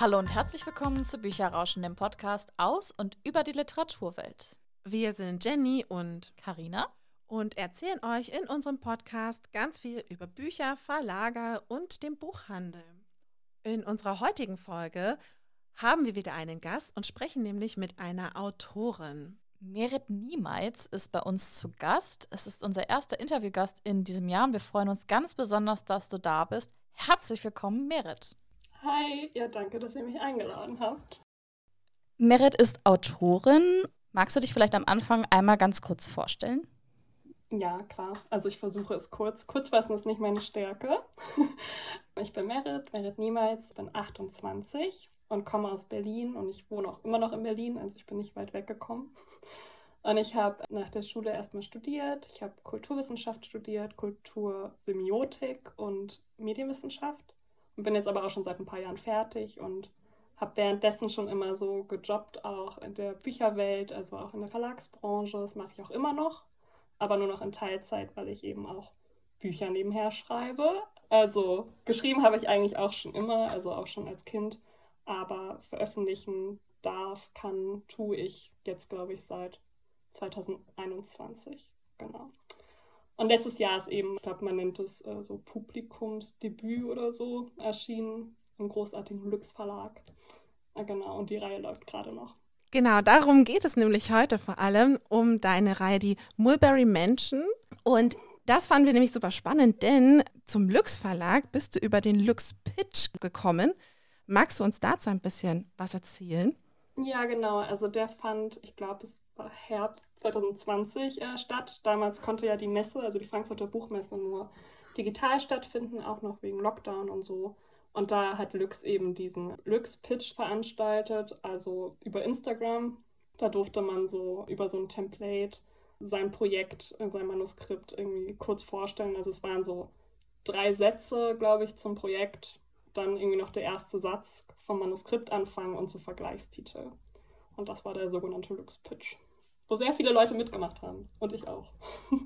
Hallo und herzlich willkommen zu Bücherrauschen, dem Podcast aus und über die Literaturwelt. Wir sind Jenny und Karina und erzählen euch in unserem Podcast ganz viel über Bücher, Verlage und den Buchhandel. In unserer heutigen Folge haben wir wieder einen Gast und sprechen nämlich mit einer Autorin. Merit Niemeitz ist bei uns zu Gast. Es ist unser erster Interviewgast in diesem Jahr und wir freuen uns ganz besonders, dass du da bist. Herzlich willkommen, Merit. Hi, ja, danke, dass ihr mich eingeladen habt. Merit ist Autorin. Magst du dich vielleicht am Anfang einmal ganz kurz vorstellen? Ja, klar. Also ich versuche es kurz. Kurzfassen ist nicht meine Stärke. ich bin Merit, Merit Niemeitz, bin 28 und komme aus Berlin und ich wohne auch immer noch in Berlin, also ich bin nicht weit weggekommen. Und ich habe nach der Schule erstmal studiert. Ich habe Kulturwissenschaft studiert, Kultursemiotik und Medienwissenschaft bin jetzt aber auch schon seit ein paar Jahren fertig und habe währenddessen schon immer so gejobbt, auch in der Bücherwelt, also auch in der Verlagsbranche. Das mache ich auch immer noch, aber nur noch in Teilzeit, weil ich eben auch Bücher nebenher schreibe. Also geschrieben habe ich eigentlich auch schon immer, also auch schon als Kind aber veröffentlichen darf, kann, tue ich jetzt, glaube ich, seit 2021. Genau. Und letztes Jahr ist eben, ich glaube, man nennt es äh, so Publikumsdebüt oder so, erschienen im großartigen Lux Verlag. Ja, genau, und die Reihe läuft gerade noch. Genau, darum geht es nämlich heute vor allem um deine Reihe, die Mulberry Mansion. Und das fanden wir nämlich super spannend, denn zum Lux Verlag bist du über den Lux Pitch gekommen. Magst du uns dazu ein bisschen was erzählen? Ja, genau. Also der fand, ich glaube, es war Herbst 2020 äh, statt. Damals konnte ja die Messe, also die Frankfurter Buchmesse, nur digital stattfinden, auch noch wegen Lockdown und so. Und da hat Lux eben diesen Lux-Pitch veranstaltet, also über Instagram. Da durfte man so über so ein Template sein Projekt, sein Manuskript irgendwie kurz vorstellen. Also es waren so drei Sätze, glaube ich, zum Projekt dann irgendwie noch der erste Satz vom Manuskript anfangen und so Vergleichstitel. Und das war der sogenannte Lux-Pitch, wo sehr viele Leute mitgemacht haben. Und ich auch.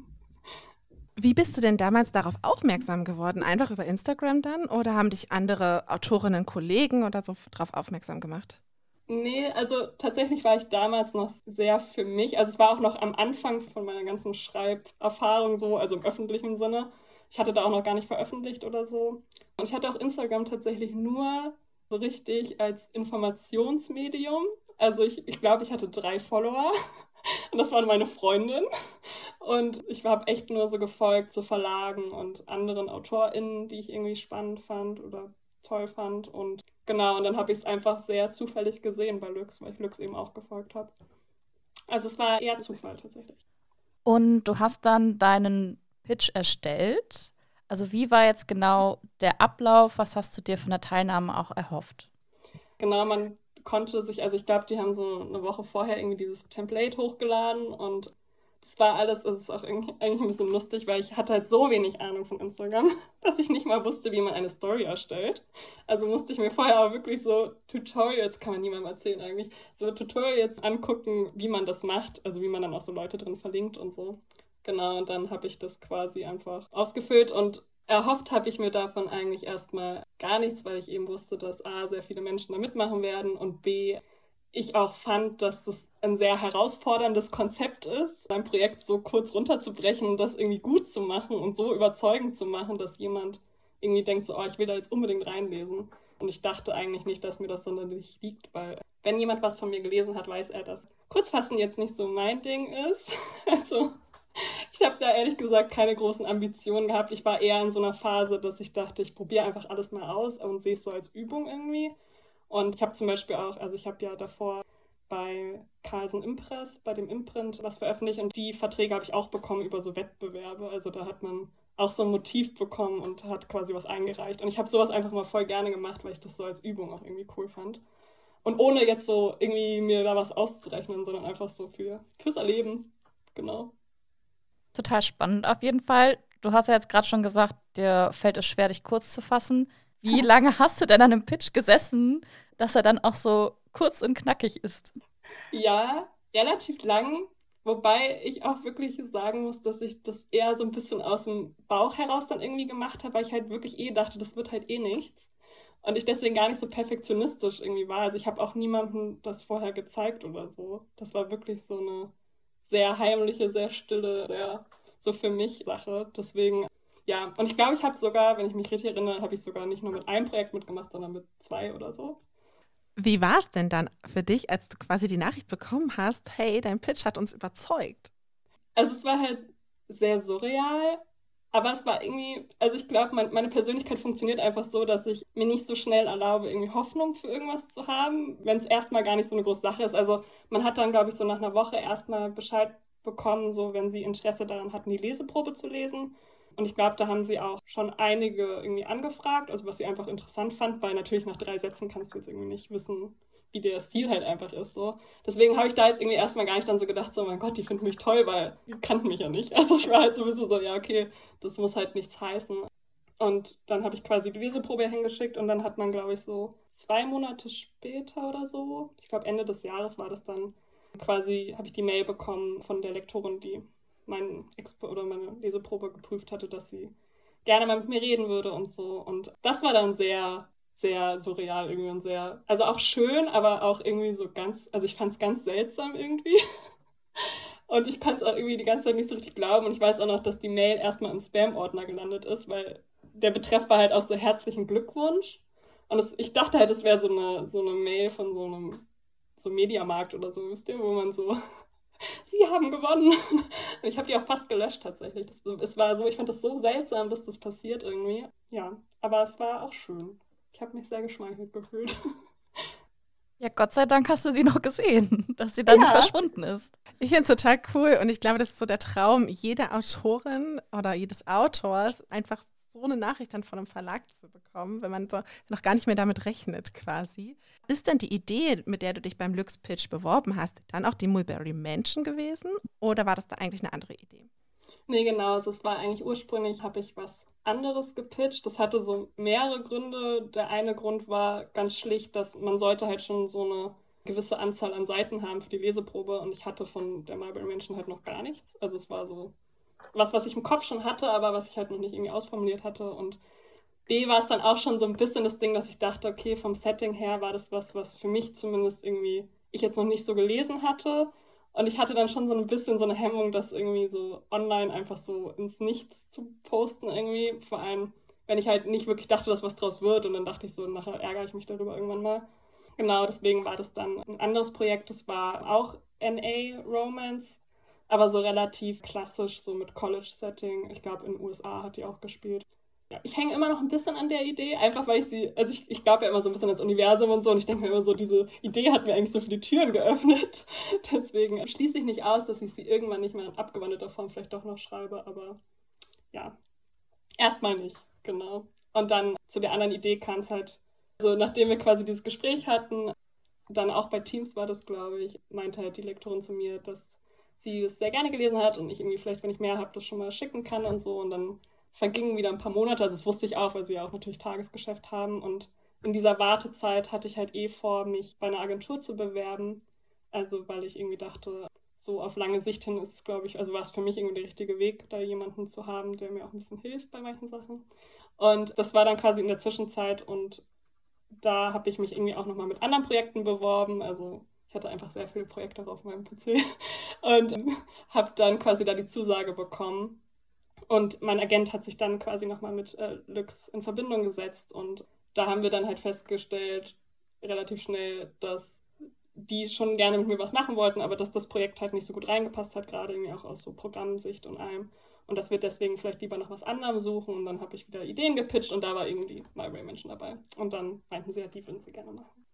Wie bist du denn damals darauf aufmerksam geworden? Einfach über Instagram dann? Oder haben dich andere Autorinnen, Kollegen oder so darauf aufmerksam gemacht? Nee, also tatsächlich war ich damals noch sehr für mich. Also es war auch noch am Anfang von meiner ganzen Schreiberfahrung so, also im öffentlichen Sinne. Ich hatte da auch noch gar nicht veröffentlicht oder so. Und ich hatte auch Instagram tatsächlich nur so richtig als Informationsmedium. Also ich, ich glaube, ich hatte drei Follower und das waren meine Freundin. Und ich habe echt nur so gefolgt zu so Verlagen und anderen AutorInnen, die ich irgendwie spannend fand oder toll fand. Und genau, und dann habe ich es einfach sehr zufällig gesehen bei Lux, weil ich Lux eben auch gefolgt habe. Also es war eher Zufall tatsächlich. Und du hast dann deinen Pitch erstellt. Also wie war jetzt genau der Ablauf? Was hast du dir von der Teilnahme auch erhofft? Genau, man konnte sich, also ich glaube, die haben so eine Woche vorher irgendwie dieses Template hochgeladen und das war alles, es ist auch eigentlich ein bisschen lustig, weil ich hatte halt so wenig Ahnung von Instagram, dass ich nicht mal wusste, wie man eine Story erstellt. Also musste ich mir vorher auch wirklich so Tutorials, kann man niemandem erzählen eigentlich, so Tutorials angucken, wie man das macht, also wie man dann auch so Leute drin verlinkt und so. Genau, und dann habe ich das quasi einfach ausgefüllt und erhofft habe ich mir davon eigentlich erstmal gar nichts, weil ich eben wusste, dass A, sehr viele Menschen da mitmachen werden und B, ich auch fand, dass das ein sehr herausforderndes Konzept ist, ein Projekt so kurz runterzubrechen und das irgendwie gut zu machen und so überzeugend zu machen, dass jemand irgendwie denkt, so, oh, ich will da jetzt unbedingt reinlesen. Und ich dachte eigentlich nicht, dass mir das sonderlich liegt, weil wenn jemand was von mir gelesen hat, weiß er, dass Kurzfassen jetzt nicht so mein Ding ist. Also ich habe da ehrlich gesagt keine großen Ambitionen gehabt. Ich war eher in so einer Phase, dass ich dachte, ich probiere einfach alles mal aus und sehe es so als Übung irgendwie. Und ich habe zum Beispiel auch, also ich habe ja davor bei Carlsen Impress, bei dem Imprint was veröffentlicht und die Verträge habe ich auch bekommen über so Wettbewerbe. Also da hat man auch so ein Motiv bekommen und hat quasi was eingereicht. Und ich habe sowas einfach mal voll gerne gemacht, weil ich das so als Übung auch irgendwie cool fand. Und ohne jetzt so irgendwie mir da was auszurechnen, sondern einfach so für, fürs Erleben. Genau. Total spannend auf jeden Fall. Du hast ja jetzt gerade schon gesagt, dir fällt es schwer, dich kurz zu fassen. Wie lange hast du denn an einem Pitch gesessen, dass er dann auch so kurz und knackig ist? Ja, relativ lang. Wobei ich auch wirklich sagen muss, dass ich das eher so ein bisschen aus dem Bauch heraus dann irgendwie gemacht habe, weil ich halt wirklich eh dachte, das wird halt eh nichts. Und ich deswegen gar nicht so perfektionistisch irgendwie war. Also ich habe auch niemandem das vorher gezeigt oder so. Das war wirklich so eine sehr heimliche, sehr stille, sehr so für mich Sache. Deswegen, ja, und ich glaube, ich habe sogar, wenn ich mich richtig erinnere, habe ich sogar nicht nur mit einem Projekt mitgemacht, sondern mit zwei oder so. Wie war es denn dann für dich, als du quasi die Nachricht bekommen hast, hey, dein Pitch hat uns überzeugt? Also es war halt sehr surreal, aber es war irgendwie, also ich glaube, mein, meine Persönlichkeit funktioniert einfach so, dass ich mir nicht so schnell erlaube, irgendwie Hoffnung für irgendwas zu haben, wenn es erstmal gar nicht so eine große Sache ist. Also man hat dann, glaube ich, so nach einer Woche erstmal Bescheid bekommen, so wenn sie Interesse daran hatten, die Leseprobe zu lesen. Und ich glaube, da haben sie auch schon einige irgendwie angefragt, also was sie einfach interessant fand, weil natürlich nach drei Sätzen kannst du jetzt irgendwie nicht wissen, wie der Stil halt einfach ist. So. Deswegen habe ich da jetzt irgendwie erstmal gar nicht dann so gedacht, so, mein Gott, die finden mich toll, weil die kannten mich ja nicht. Also ich war halt so ein bisschen so, ja, okay, das muss halt nichts heißen. Und dann habe ich quasi die Leseprobe hingeschickt und dann hat man, glaube ich, so zwei Monate später oder so, ich glaube Ende des Jahres war das dann, quasi habe ich die Mail bekommen von der Lektorin, die mein Expo oder meine Leseprobe geprüft hatte, dass sie gerne mal mit mir reden würde und so. Und das war dann sehr sehr surreal irgendwie und sehr, also auch schön, aber auch irgendwie so ganz, also ich fand es ganz seltsam irgendwie. Und ich kann es auch irgendwie die ganze Zeit nicht so richtig glauben. Und ich weiß auch noch, dass die Mail erstmal im Spam-Ordner gelandet ist, weil der Betreff war halt auch so herzlichen Glückwunsch. Und das, ich dachte halt, es wäre so eine, so eine Mail von so einem so Mediamarkt oder so, wisst ihr, wo man so, sie haben gewonnen. Und ich habe die auch fast gelöscht tatsächlich. Das, es war so, ich fand das so seltsam, dass das passiert irgendwie. Ja, aber es war auch schön. Ich habe mich sehr geschmeichelt gefühlt. Ja, Gott sei Dank hast du sie noch gesehen, dass sie dann ja. nicht verschwunden ist. Ich finde es total cool und ich glaube, das ist so der Traum jeder Autorin oder jedes Autors, einfach so eine Nachricht dann von einem Verlag zu bekommen, wenn man so noch gar nicht mehr damit rechnet quasi. Ist denn die Idee, mit der du dich beim Lux Pitch beworben hast, dann auch die Mulberry Mansion gewesen oder war das da eigentlich eine andere Idee? Nee, genau. Also es war eigentlich ursprünglich, habe ich was anderes gepitcht. Das hatte so mehrere Gründe. Der eine Grund war ganz schlicht, dass man sollte halt schon so eine gewisse Anzahl an Seiten haben für die Leseprobe und ich hatte von der Marble Menschen halt noch gar nichts. Also es war so was, was ich im Kopf schon hatte, aber was ich halt noch nicht irgendwie ausformuliert hatte und B war es dann auch schon so ein bisschen das Ding, dass ich dachte, okay, vom Setting her war das was, was für mich zumindest irgendwie ich jetzt noch nicht so gelesen hatte und ich hatte dann schon so ein bisschen so eine Hemmung, das irgendwie so online einfach so ins Nichts zu posten irgendwie. Vor allem, wenn ich halt nicht wirklich dachte, dass was draus wird. Und dann dachte ich so, nachher ärgere ich mich darüber irgendwann mal. Genau, deswegen war das dann ein anderes Projekt. Das war auch NA Romance, aber so relativ klassisch, so mit College-Setting. Ich glaube, in den USA hat die auch gespielt ich hänge immer noch ein bisschen an der Idee, einfach weil ich sie, also ich, ich glaube ja immer so ein bisschen ans Universum und so und ich denke mir immer so, diese Idee hat mir eigentlich so viele Türen geöffnet. Deswegen schließe ich nicht aus, dass ich sie irgendwann nicht mehr in abgewandelter Form vielleicht doch noch schreibe, aber ja, erstmal nicht, genau. Und dann zu der anderen Idee kam es halt, also nachdem wir quasi dieses Gespräch hatten, dann auch bei Teams war das, glaube ich, meinte halt die Lektorin zu mir, dass sie das sehr gerne gelesen hat und ich irgendwie vielleicht, wenn ich mehr habe, das schon mal schicken kann und so und dann vergingen wieder ein paar Monate. Also das wusste ich auch, weil sie ja auch natürlich Tagesgeschäft haben. Und in dieser Wartezeit hatte ich halt eh vor, mich bei einer Agentur zu bewerben. Also weil ich irgendwie dachte, so auf lange Sicht hin ist es, glaube ich, also war es für mich irgendwie der richtige Weg, da jemanden zu haben, der mir auch ein bisschen hilft bei manchen Sachen. Und das war dann quasi in der Zwischenzeit und da habe ich mich irgendwie auch nochmal mit anderen Projekten beworben. Also ich hatte einfach sehr viele Projekte auf meinem PC und habe dann quasi da die Zusage bekommen und mein Agent hat sich dann quasi nochmal mit äh, Lux in Verbindung gesetzt und da haben wir dann halt festgestellt, relativ schnell, dass die schon gerne mit mir was machen wollten, aber dass das Projekt halt nicht so gut reingepasst hat, gerade irgendwie auch aus so Programmsicht und allem. Und dass wir deswegen vielleicht lieber nach was anderem suchen. Und dann habe ich wieder Ideen gepitcht und da war irgendwie My Menschen dabei. Und dann meinten sie ja, die würden sie gerne machen.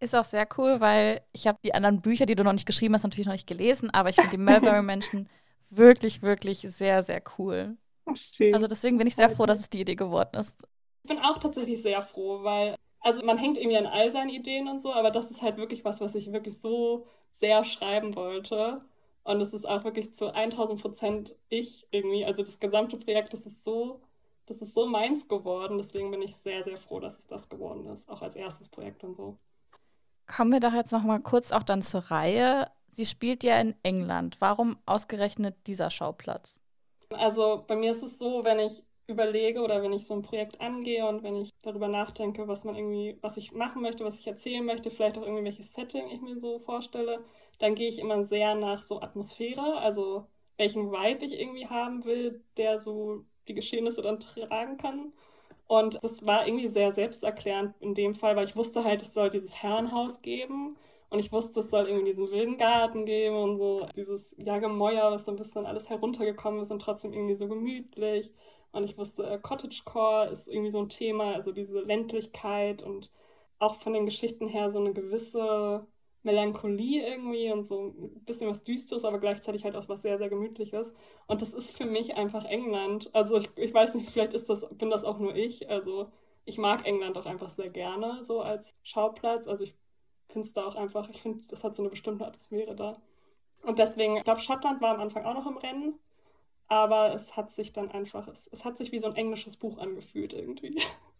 Ist auch sehr cool, weil ich habe die anderen Bücher, die du noch nicht geschrieben hast, natürlich noch nicht gelesen, aber ich finde die Mulberry Menschen wirklich, wirklich sehr, sehr cool. Schön. Also deswegen bin ich sehr froh, dass es die Idee geworden ist. Ich bin auch tatsächlich sehr froh, weil, also man hängt irgendwie an all seinen Ideen und so, aber das ist halt wirklich was, was ich wirklich so sehr schreiben wollte. Und es ist auch wirklich zu 1000 Prozent ich irgendwie. Also das gesamte Projekt, das ist so, das ist so meins geworden. Deswegen bin ich sehr, sehr froh, dass es das geworden ist. Auch als erstes Projekt und so. Kommen wir doch jetzt noch mal kurz auch dann zur Reihe. Sie spielt ja in England. Warum ausgerechnet dieser Schauplatz? Also bei mir ist es so, wenn ich überlege oder wenn ich so ein Projekt angehe und wenn ich darüber nachdenke, was man irgendwie, was ich machen möchte, was ich erzählen möchte, vielleicht auch irgendwie welches Setting ich mir so vorstelle, dann gehe ich immer sehr nach so Atmosphäre, also welchen Vibe ich irgendwie haben will, der so die Geschehnisse dann tragen kann. Und das war irgendwie sehr selbsterklärend in dem Fall, weil ich wusste halt, es soll dieses Herrenhaus geben. Und ich wusste, es soll irgendwie diesen wilden Garten geben und so dieses ja, Gemäuer, was so ein bisschen alles heruntergekommen ist und trotzdem irgendwie so gemütlich. Und ich wusste, äh, Cottagecore ist irgendwie so ein Thema, also diese Ländlichkeit und auch von den Geschichten her so eine gewisse Melancholie irgendwie und so ein bisschen was Düsteres, aber gleichzeitig halt auch was sehr, sehr Gemütliches. Und das ist für mich einfach England. Also ich, ich weiß nicht, vielleicht ist das, bin das auch nur ich. Also ich mag England auch einfach sehr gerne, so als Schauplatz. Also ich finde es da auch einfach, ich finde, das hat so eine bestimmte Atmosphäre da. Und deswegen, ich glaube, Schottland war am Anfang auch noch im Rennen, aber es hat sich dann einfach, es, es hat sich wie so ein englisches Buch angefühlt irgendwie.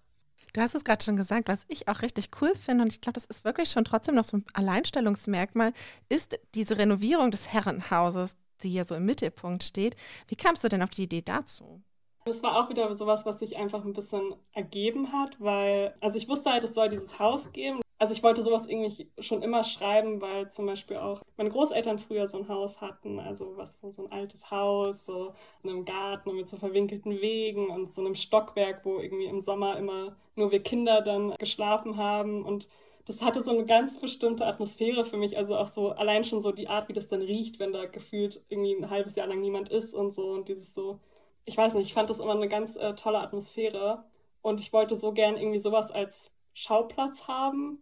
Du hast es gerade schon gesagt, was ich auch richtig cool finde, und ich glaube, das ist wirklich schon trotzdem noch so ein Alleinstellungsmerkmal, ist diese Renovierung des Herrenhauses, die hier so im Mittelpunkt steht. Wie kamst du denn auf die Idee dazu? Das war auch wieder sowas, was sich einfach ein bisschen ergeben hat, weil, also ich wusste halt, es soll dieses Haus geben also ich wollte sowas irgendwie schon immer schreiben, weil zum Beispiel auch meine Großeltern früher so ein Haus hatten, also was so, ein altes Haus, so in einem Garten mit so verwinkelten Wegen und so einem Stockwerk, wo irgendwie im Sommer immer nur wir Kinder dann geschlafen haben. Und das hatte so eine ganz bestimmte Atmosphäre für mich, also auch so allein schon so die Art, wie das dann riecht, wenn da gefühlt irgendwie ein halbes Jahr lang niemand ist und so und dieses so, ich weiß nicht, ich fand das immer eine ganz äh, tolle Atmosphäre. Und ich wollte so gern irgendwie sowas als Schauplatz haben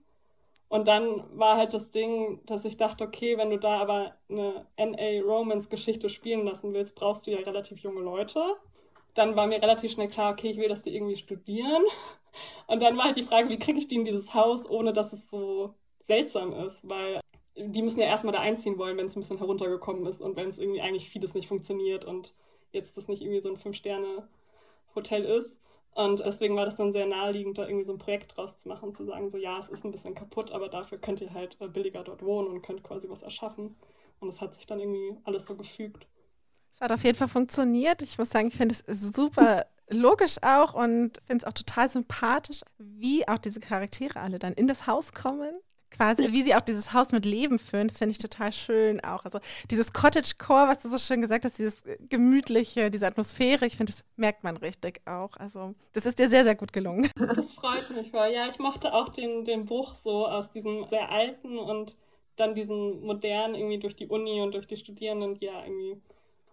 und dann war halt das Ding, dass ich dachte, okay, wenn du da aber eine NA Romance Geschichte spielen lassen willst, brauchst du ja relativ junge Leute. Dann war mir relativ schnell klar, okay, ich will, dass die irgendwie studieren. Und dann war halt die Frage, wie kriege ich die in dieses Haus, ohne dass es so seltsam ist, weil die müssen ja erstmal da einziehen wollen, wenn es ein bisschen heruntergekommen ist und wenn es irgendwie eigentlich vieles nicht funktioniert und jetzt das nicht irgendwie so ein Fünf-Sterne-Hotel ist. Und deswegen war das dann sehr naheliegend, da irgendwie so ein Projekt draus zu machen, zu sagen, so ja, es ist ein bisschen kaputt, aber dafür könnt ihr halt äh, billiger dort wohnen und könnt quasi was erschaffen. Und es hat sich dann irgendwie alles so gefügt. Es hat auf jeden Fall funktioniert. Ich muss sagen, ich finde es super logisch auch und finde es auch total sympathisch, wie auch diese Charaktere alle dann in das Haus kommen quasi, wie sie auch dieses Haus mit Leben füllen, das finde ich total schön auch. Also dieses Cottage-Core, was du so schön gesagt hast, dieses gemütliche, diese Atmosphäre, ich finde, das merkt man richtig auch. Also das ist dir sehr, sehr gut gelungen. Das freut mich, weil ja, ich mochte auch den, den Bruch so aus diesem sehr alten und dann diesen modernen irgendwie durch die Uni und durch die Studierenden, ja, irgendwie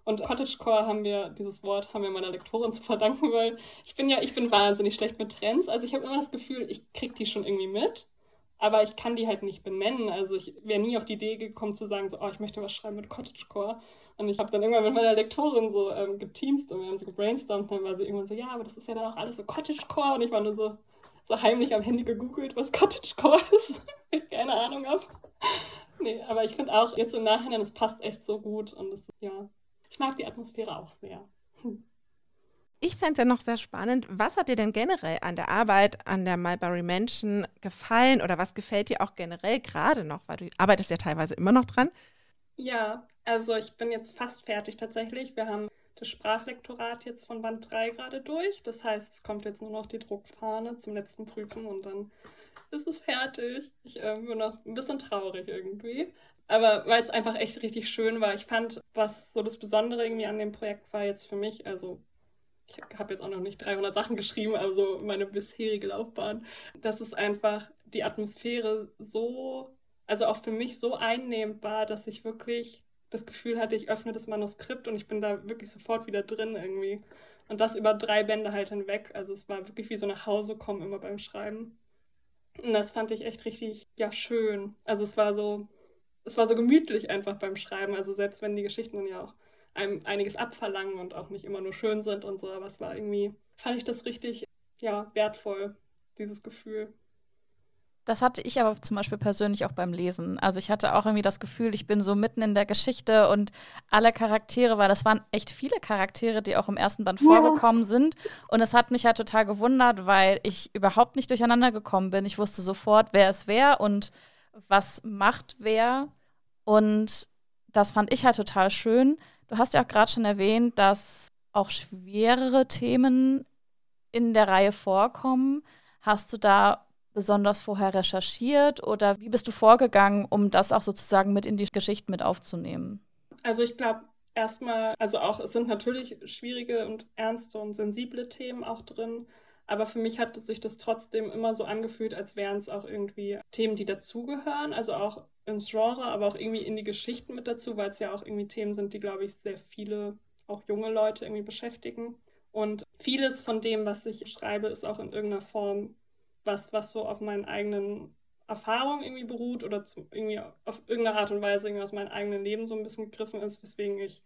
und Cottagecore haben wir, dieses Wort haben wir meiner Lektorin zu verdanken, weil ich bin ja, ich bin wahnsinnig schlecht mit Trends. Also ich habe immer das Gefühl, ich kriege die schon irgendwie mit aber ich kann die halt nicht benennen. Also ich wäre nie auf die Idee gekommen zu sagen, so, oh, ich möchte was schreiben mit Cottagecore. Und ich habe dann irgendwann mit meiner Lektorin so ähm, geteamst und wir haben so gebrainstormt. Dann war sie irgendwann so, ja, aber das ist ja dann auch alles so Cottagecore. Und ich war nur so, so heimlich am Handy gegoogelt, was Cottagecore ist. ich keine Ahnung habe. nee, aber ich finde auch jetzt im Nachhinein, es passt echt so gut. Und das, ja, ich mag die Atmosphäre auch sehr. Ich fände es ja noch sehr spannend. Was hat dir denn generell an der Arbeit an der Mulberry Mansion gefallen oder was gefällt dir auch generell gerade noch? Weil du arbeitest ja teilweise immer noch dran. Ja, also ich bin jetzt fast fertig tatsächlich. Wir haben das Sprachlektorat jetzt von Band 3 gerade durch. Das heißt, es kommt jetzt nur noch die Druckfahne zum letzten Prüfen und dann ist es fertig. Ich äh, bin noch ein bisschen traurig irgendwie. Aber weil es einfach echt richtig schön war. Ich fand, was so das Besondere irgendwie an dem Projekt war jetzt für mich, also ich habe jetzt auch noch nicht 300 Sachen geschrieben, also meine bisherige Laufbahn, dass es einfach die Atmosphäre so, also auch für mich so einnehmbar, dass ich wirklich das Gefühl hatte, ich öffne das Manuskript und ich bin da wirklich sofort wieder drin irgendwie. Und das über drei Bände halt hinweg. Also es war wirklich wie so nach Hause kommen immer beim Schreiben. Und das fand ich echt richtig, ja, schön. Also es war so, es war so gemütlich einfach beim Schreiben. Also selbst wenn die Geschichten dann ja auch einem einiges abverlangen und auch nicht immer nur schön sind und so. Aber es war irgendwie, fand ich das richtig, ja, wertvoll, dieses Gefühl. Das hatte ich aber zum Beispiel persönlich auch beim Lesen. Also ich hatte auch irgendwie das Gefühl, ich bin so mitten in der Geschichte und alle Charaktere, weil das waren echt viele Charaktere, die auch im ersten Band ja. vorgekommen sind. Und es hat mich halt total gewundert, weil ich überhaupt nicht durcheinander gekommen bin. Ich wusste sofort, wer es wer und was macht wer. Und das fand ich halt total schön. Du hast ja auch gerade schon erwähnt, dass auch schwerere Themen in der Reihe vorkommen. Hast du da besonders vorher recherchiert oder wie bist du vorgegangen, um das auch sozusagen mit in die Geschichte mit aufzunehmen? Also ich glaube erstmal, also auch es sind natürlich schwierige und ernste und sensible Themen auch drin, aber für mich hat sich das trotzdem immer so angefühlt, als wären es auch irgendwie Themen, die dazugehören, also auch ins Genre, aber auch irgendwie in die Geschichten mit dazu, weil es ja auch irgendwie Themen sind, die, glaube ich, sehr viele, auch junge Leute irgendwie beschäftigen. Und vieles von dem, was ich schreibe, ist auch in irgendeiner Form was, was so auf meinen eigenen Erfahrungen irgendwie beruht oder zu, irgendwie auf irgendeine Art und Weise irgendwie aus meinem eigenen Leben so ein bisschen gegriffen ist, weswegen ich,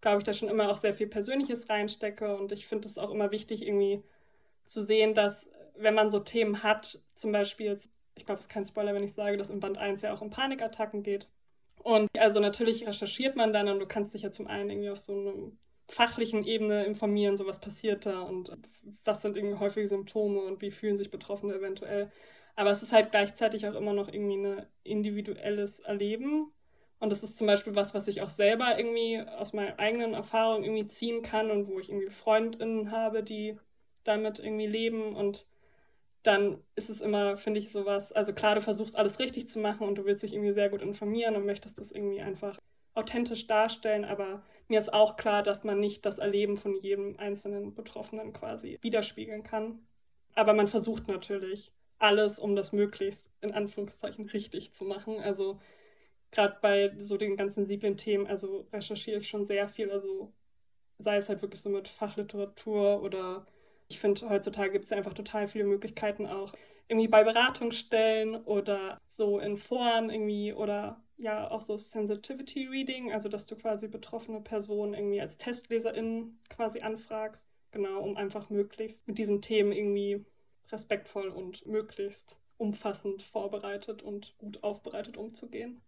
glaube ich, da schon immer auch sehr viel Persönliches reinstecke. Und ich finde es auch immer wichtig, irgendwie zu sehen, dass wenn man so Themen hat, zum Beispiel ich glaube, es ist kein Spoiler, wenn ich sage, dass im Band 1 ja auch um Panikattacken geht. Und also natürlich recherchiert man dann und du kannst dich ja zum einen irgendwie auf so einem fachlichen Ebene informieren, so was passiert da und was sind irgendwie häufige Symptome und wie fühlen sich Betroffene eventuell. Aber es ist halt gleichzeitig auch immer noch irgendwie ein individuelles Erleben. Und das ist zum Beispiel was, was ich auch selber irgendwie aus meiner eigenen Erfahrung irgendwie ziehen kann und wo ich irgendwie FreundInnen habe, die damit irgendwie leben. Und dann ist es immer, finde ich, sowas, also klar, du versuchst alles richtig zu machen und du willst dich irgendwie sehr gut informieren und möchtest das irgendwie einfach authentisch darstellen, aber mir ist auch klar, dass man nicht das Erleben von jedem einzelnen Betroffenen quasi widerspiegeln kann. Aber man versucht natürlich alles, um das möglichst in Anführungszeichen richtig zu machen. Also gerade bei so den ganzen sensiblen Themen, also recherchiere ich schon sehr viel, also sei es halt wirklich so mit Fachliteratur oder ich finde, heutzutage gibt es ja einfach total viele Möglichkeiten auch irgendwie bei Beratungsstellen oder so in Foren irgendwie oder ja auch so Sensitivity Reading, also dass du quasi betroffene Personen irgendwie als TestleserInnen quasi anfragst, genau, um einfach möglichst mit diesen Themen irgendwie respektvoll und möglichst umfassend vorbereitet und gut aufbereitet umzugehen.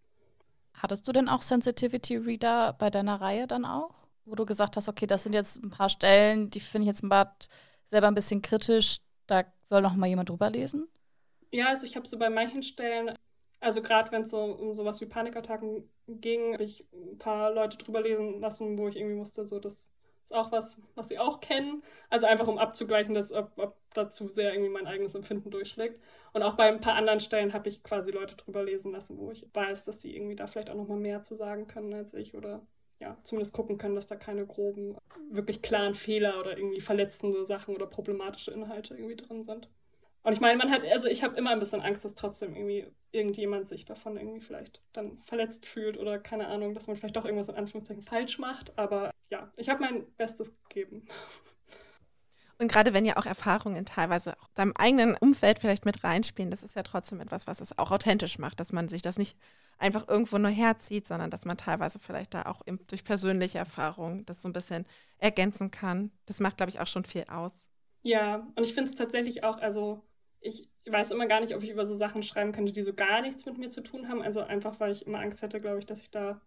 Hattest du denn auch Sensitivity Reader bei deiner Reihe dann auch? Wo du gesagt hast, okay, das sind jetzt ein paar Stellen, die finde ich jetzt mal selber ein bisschen kritisch, da soll noch mal jemand drüber lesen? Ja, also ich habe so bei manchen Stellen also gerade wenn es so um sowas wie Panikattacken ging, habe ich ein paar Leute drüber lesen lassen, wo ich irgendwie musste, so das ist auch was, was sie auch kennen. Also einfach um abzugleichen, dass ob, ob dazu sehr irgendwie mein eigenes Empfinden durchschlägt. Und auch bei ein paar anderen Stellen habe ich quasi Leute drüber lesen lassen, wo ich weiß, dass die irgendwie da vielleicht auch nochmal mehr zu sagen können als ich oder ja, zumindest gucken können, dass da keine groben, wirklich klaren Fehler oder irgendwie verletzende Sachen oder problematische Inhalte irgendwie drin sind. Und ich meine, man hat, also ich habe immer ein bisschen Angst, dass trotzdem irgendwie irgendjemand sich davon irgendwie vielleicht dann verletzt fühlt oder keine Ahnung, dass man vielleicht doch irgendwas in Anführungszeichen falsch macht. Aber ja, ich habe mein Bestes gegeben. Und gerade wenn ja auch Erfahrungen teilweise auch deinem eigenen Umfeld vielleicht mit reinspielen, das ist ja trotzdem etwas, was es auch authentisch macht, dass man sich das nicht einfach irgendwo nur herzieht, sondern dass man teilweise vielleicht da auch durch persönliche Erfahrungen das so ein bisschen ergänzen kann. Das macht, glaube ich, auch schon viel aus. Ja, und ich finde es tatsächlich auch, also ich weiß immer gar nicht, ob ich über so Sachen schreiben könnte, die so gar nichts mit mir zu tun haben. Also einfach, weil ich immer Angst hätte, glaube ich, dass ich da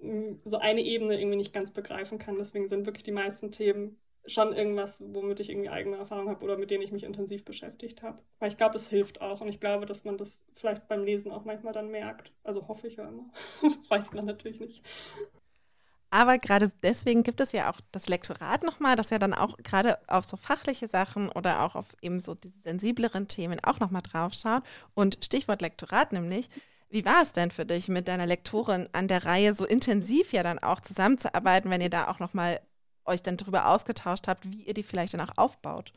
hm, so eine Ebene irgendwie nicht ganz begreifen kann. Deswegen sind wirklich die meisten Themen schon irgendwas, womit ich irgendwie eigene Erfahrung habe oder mit denen ich mich intensiv beschäftigt habe. Weil ich glaube, es hilft auch und ich glaube, dass man das vielleicht beim Lesen auch manchmal dann merkt. Also hoffe ich ja immer. weiß man natürlich nicht. Aber gerade deswegen gibt es ja auch das Lektorat nochmal, das ja dann auch gerade auf so fachliche Sachen oder auch auf eben so diese sensibleren Themen auch nochmal draufschaut. Und Stichwort Lektorat nämlich. Wie war es denn für dich, mit deiner Lektorin an der Reihe so intensiv ja dann auch zusammenzuarbeiten, wenn ihr da auch nochmal euch dann darüber ausgetauscht habt, wie ihr die vielleicht dann auch aufbaut?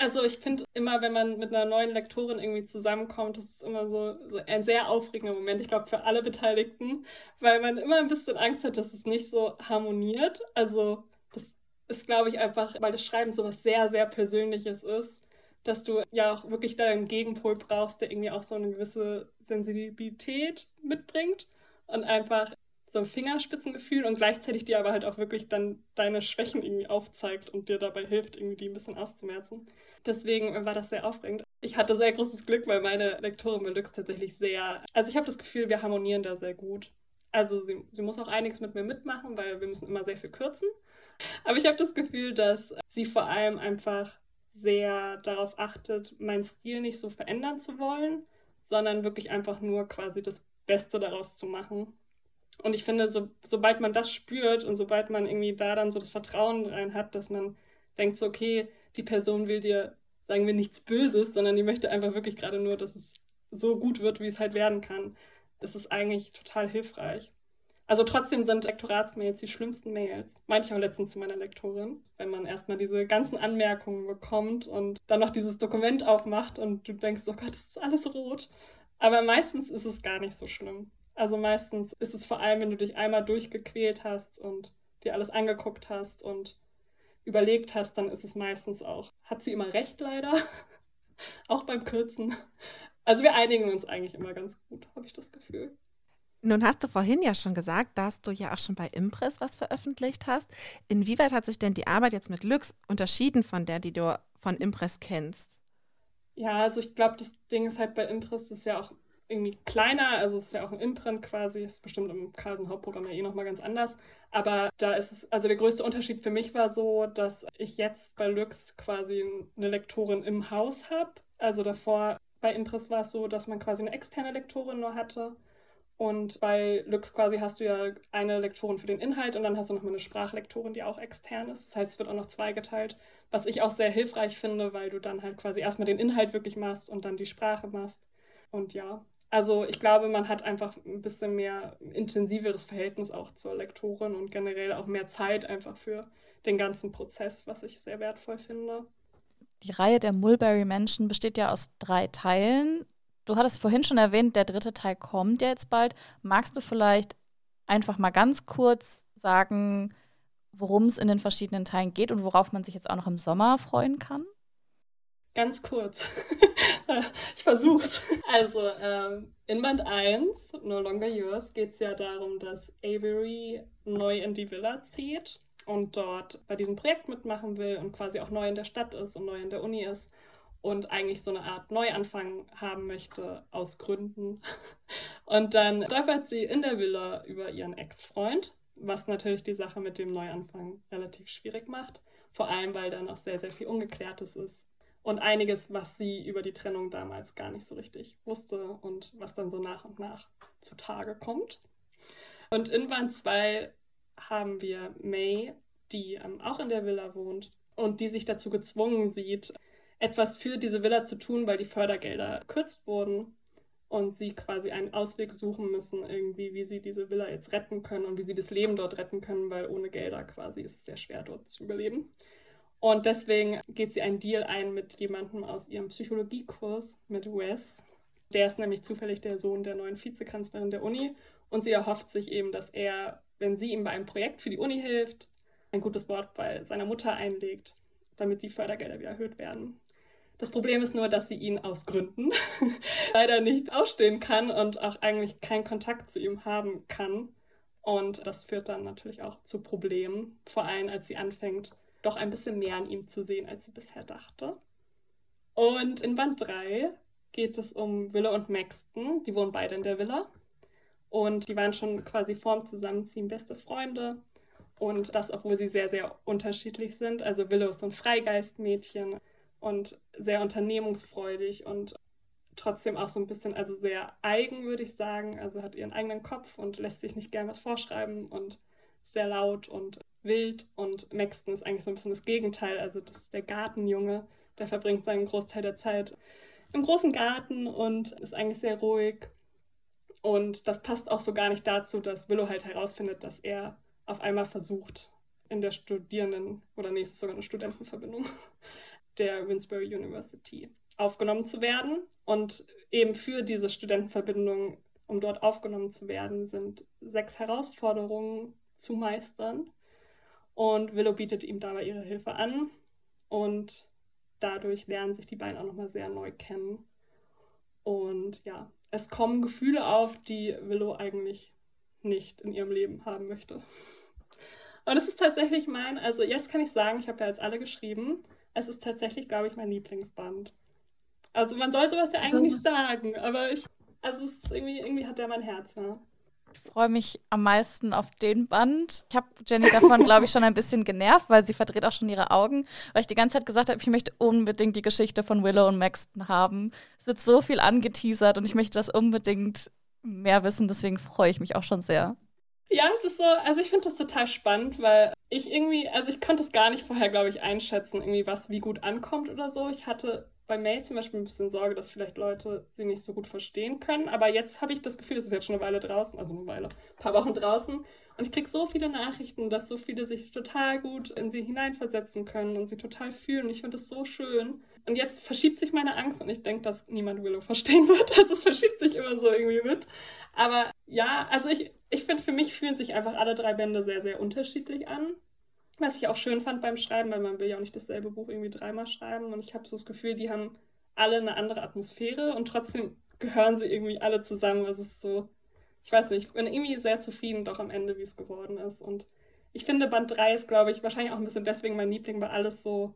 Also ich finde immer, wenn man mit einer neuen Lektorin irgendwie zusammenkommt, das ist immer so, so ein sehr aufregender Moment, ich glaube für alle Beteiligten, weil man immer ein bisschen Angst hat, dass es nicht so harmoniert. Also das ist, glaube ich, einfach, weil das Schreiben so was sehr, sehr Persönliches ist, dass du ja auch wirklich da einen Gegenpol brauchst, der irgendwie auch so eine gewisse Sensibilität mitbringt und einfach so ein Fingerspitzengefühl und gleichzeitig dir aber halt auch wirklich dann deine Schwächen irgendwie aufzeigt und dir dabei hilft, irgendwie die ein bisschen auszumerzen. Deswegen war das sehr aufregend. Ich hatte sehr großes Glück, weil meine Lektorin Belux tatsächlich sehr. Also ich habe das Gefühl, wir harmonieren da sehr gut. Also sie, sie muss auch einiges mit mir mitmachen, weil wir müssen immer sehr viel kürzen. Aber ich habe das Gefühl, dass sie vor allem einfach sehr darauf achtet, meinen Stil nicht so verändern zu wollen, sondern wirklich einfach nur quasi das Beste daraus zu machen Und ich finde, so, sobald man das spürt und sobald man irgendwie da dann so das Vertrauen rein hat, dass man denkt so, okay, die Person will dir, sagen wir, nichts Böses, sondern die möchte einfach wirklich gerade nur, dass es so gut wird, wie es halt werden kann, ist es eigentlich total hilfreich. Also trotzdem sind Lektoratsmails die schlimmsten Mails. Meinte ich auch letztens zu meiner Lektorin, wenn man erstmal diese ganzen Anmerkungen bekommt und dann noch dieses Dokument aufmacht und du denkst, oh Gott, das ist alles rot. Aber meistens ist es gar nicht so schlimm. Also meistens ist es vor allem, wenn du dich einmal durchgequält hast und dir alles angeguckt hast und überlegt hast, dann ist es meistens auch, hat sie immer recht leider, auch beim Kürzen. Also wir einigen uns eigentlich immer ganz gut, habe ich das Gefühl. Nun hast du vorhin ja schon gesagt, dass du ja auch schon bei Impress was veröffentlicht hast. Inwieweit hat sich denn die Arbeit jetzt mit Lux unterschieden von der, die du von Impress kennst? Ja, also ich glaube, das Ding ist halt bei Impress, das ist ja auch irgendwie kleiner, also es ist ja auch ein Imprint quasi, ist bestimmt im Carlsen Hauptprogramm ja eh nochmal ganz anders. Aber da ist es, also der größte Unterschied für mich war so, dass ich jetzt bei Lux quasi eine Lektorin im Haus habe. Also davor bei Impress war es so, dass man quasi eine externe Lektorin nur hatte. Und bei Lux quasi hast du ja eine Lektorin für den Inhalt und dann hast du nochmal eine Sprachlektorin, die auch extern ist. Das heißt, es wird auch noch zweigeteilt, was ich auch sehr hilfreich finde, weil du dann halt quasi erstmal den Inhalt wirklich machst und dann die Sprache machst. Und ja, also ich glaube, man hat einfach ein bisschen mehr intensiveres Verhältnis auch zur Lektorin und generell auch mehr Zeit einfach für den ganzen Prozess, was ich sehr wertvoll finde. Die Reihe der Mulberry-Menschen besteht ja aus drei Teilen. Du hattest vorhin schon erwähnt, der dritte Teil kommt ja jetzt bald. Magst du vielleicht einfach mal ganz kurz sagen, worum es in den verschiedenen Teilen geht und worauf man sich jetzt auch noch im Sommer freuen kann? Ganz kurz. ich versuch's. Also, ähm, in Band 1, No Longer Yours, geht es ja darum, dass Avery neu in die Villa zieht und dort bei diesem Projekt mitmachen will und quasi auch neu in der Stadt ist und neu in der Uni ist und eigentlich so eine Art Neuanfang haben möchte aus Gründen. Und dann stolpert sie in der Villa über ihren Ex-Freund, was natürlich die Sache mit dem Neuanfang relativ schwierig macht. Vor allem, weil da noch sehr, sehr viel Ungeklärtes ist. Und einiges, was sie über die Trennung damals gar nicht so richtig wusste und was dann so nach und nach zutage kommt. Und in Band 2 haben wir May, die ähm, auch in der Villa wohnt und die sich dazu gezwungen sieht, etwas für diese Villa zu tun, weil die Fördergelder gekürzt wurden und sie quasi einen Ausweg suchen müssen, irgendwie, wie sie diese Villa jetzt retten können und wie sie das Leben dort retten können, weil ohne Gelder quasi ist es sehr schwer dort zu überleben. Und deswegen geht sie einen Deal ein mit jemandem aus ihrem Psychologiekurs, mit Wes. Der ist nämlich zufällig der Sohn der neuen Vizekanzlerin der Uni. Und sie erhofft sich eben, dass er, wenn sie ihm bei einem Projekt für die Uni hilft, ein gutes Wort bei seiner Mutter einlegt, damit die Fördergelder wieder erhöht werden. Das Problem ist nur, dass sie ihn aus Gründen leider nicht ausstehen kann und auch eigentlich keinen Kontakt zu ihm haben kann. Und das führt dann natürlich auch zu Problemen, vor allem als sie anfängt, doch ein bisschen mehr an ihm zu sehen, als sie bisher dachte. Und in Band 3 geht es um Wille und Maxton. Die wohnen beide in der Villa. Und die waren schon quasi vorm Zusammenziehen beste Freunde. Und das, obwohl sie sehr, sehr unterschiedlich sind. Also Wille ist so ein Freigeistmädchen und sehr unternehmungsfreudig und trotzdem auch so ein bisschen, also sehr eigen, würde ich sagen. Also hat ihren eigenen Kopf und lässt sich nicht gern was vorschreiben und sehr laut und wild. Und Maxton ist eigentlich so ein bisschen das Gegenteil. Also das ist der Gartenjunge, der verbringt seinen Großteil der Zeit im großen Garten und ist eigentlich sehr ruhig. Und das passt auch so gar nicht dazu, dass Willow halt herausfindet, dass er auf einmal versucht, in der Studierenden, oder nee, sogar eine Studentenverbindung, der Winsbury University aufgenommen zu werden. Und eben für diese Studentenverbindung, um dort aufgenommen zu werden, sind sechs Herausforderungen zu meistern. Und Willow bietet ihm dabei ihre Hilfe an. Und dadurch lernen sich die beiden auch nochmal sehr neu kennen. Und ja, es kommen Gefühle auf, die Willow eigentlich nicht in ihrem Leben haben möchte. Und es ist tatsächlich mein, also jetzt kann ich sagen, ich habe ja jetzt alle geschrieben es ist tatsächlich, glaube ich, mein Lieblingsband. Also man soll sowas ja eigentlich nicht sagen, aber ich, also es ist irgendwie, irgendwie hat der mein Herz, ja. Ich freue mich am meisten auf den Band. Ich habe Jenny davon, glaube ich, schon ein bisschen genervt, weil sie verdreht auch schon ihre Augen, weil ich die ganze Zeit gesagt habe, ich möchte unbedingt die Geschichte von Willow und Maxton haben. Es wird so viel angeteasert und ich möchte das unbedingt mehr wissen, deswegen freue ich mich auch schon sehr. Ja, es ist so, also ich finde das total spannend, weil ich irgendwie, also ich konnte es gar nicht vorher, glaube ich, einschätzen, irgendwie was wie gut ankommt oder so. Ich hatte bei Mail zum Beispiel ein bisschen Sorge, dass vielleicht Leute sie nicht so gut verstehen können. Aber jetzt habe ich das Gefühl, es ist jetzt schon eine Weile draußen, also eine Weile, ein paar Wochen draußen. Und ich kriege so viele Nachrichten, dass so viele sich total gut in sie hineinversetzen können und sie total fühlen. Und ich finde das so schön. Und jetzt verschiebt sich meine Angst und ich denke, dass niemand Willow verstehen wird. Also es verschiebt sich immer so irgendwie mit. Aber ja, also ich, ich finde, für mich fühlen sich einfach alle drei Bände sehr, sehr unterschiedlich an. Was ich auch schön fand beim Schreiben, weil man will ja auch nicht dasselbe Buch irgendwie dreimal schreiben. Und ich habe so das Gefühl, die haben alle eine andere Atmosphäre und trotzdem gehören sie irgendwie alle zusammen. Also es ist so, ich weiß nicht, ich bin irgendwie sehr zufrieden doch am Ende, wie es geworden ist. Und ich finde, Band 3 ist, glaube ich, wahrscheinlich auch ein bisschen deswegen mein Liebling, weil alles so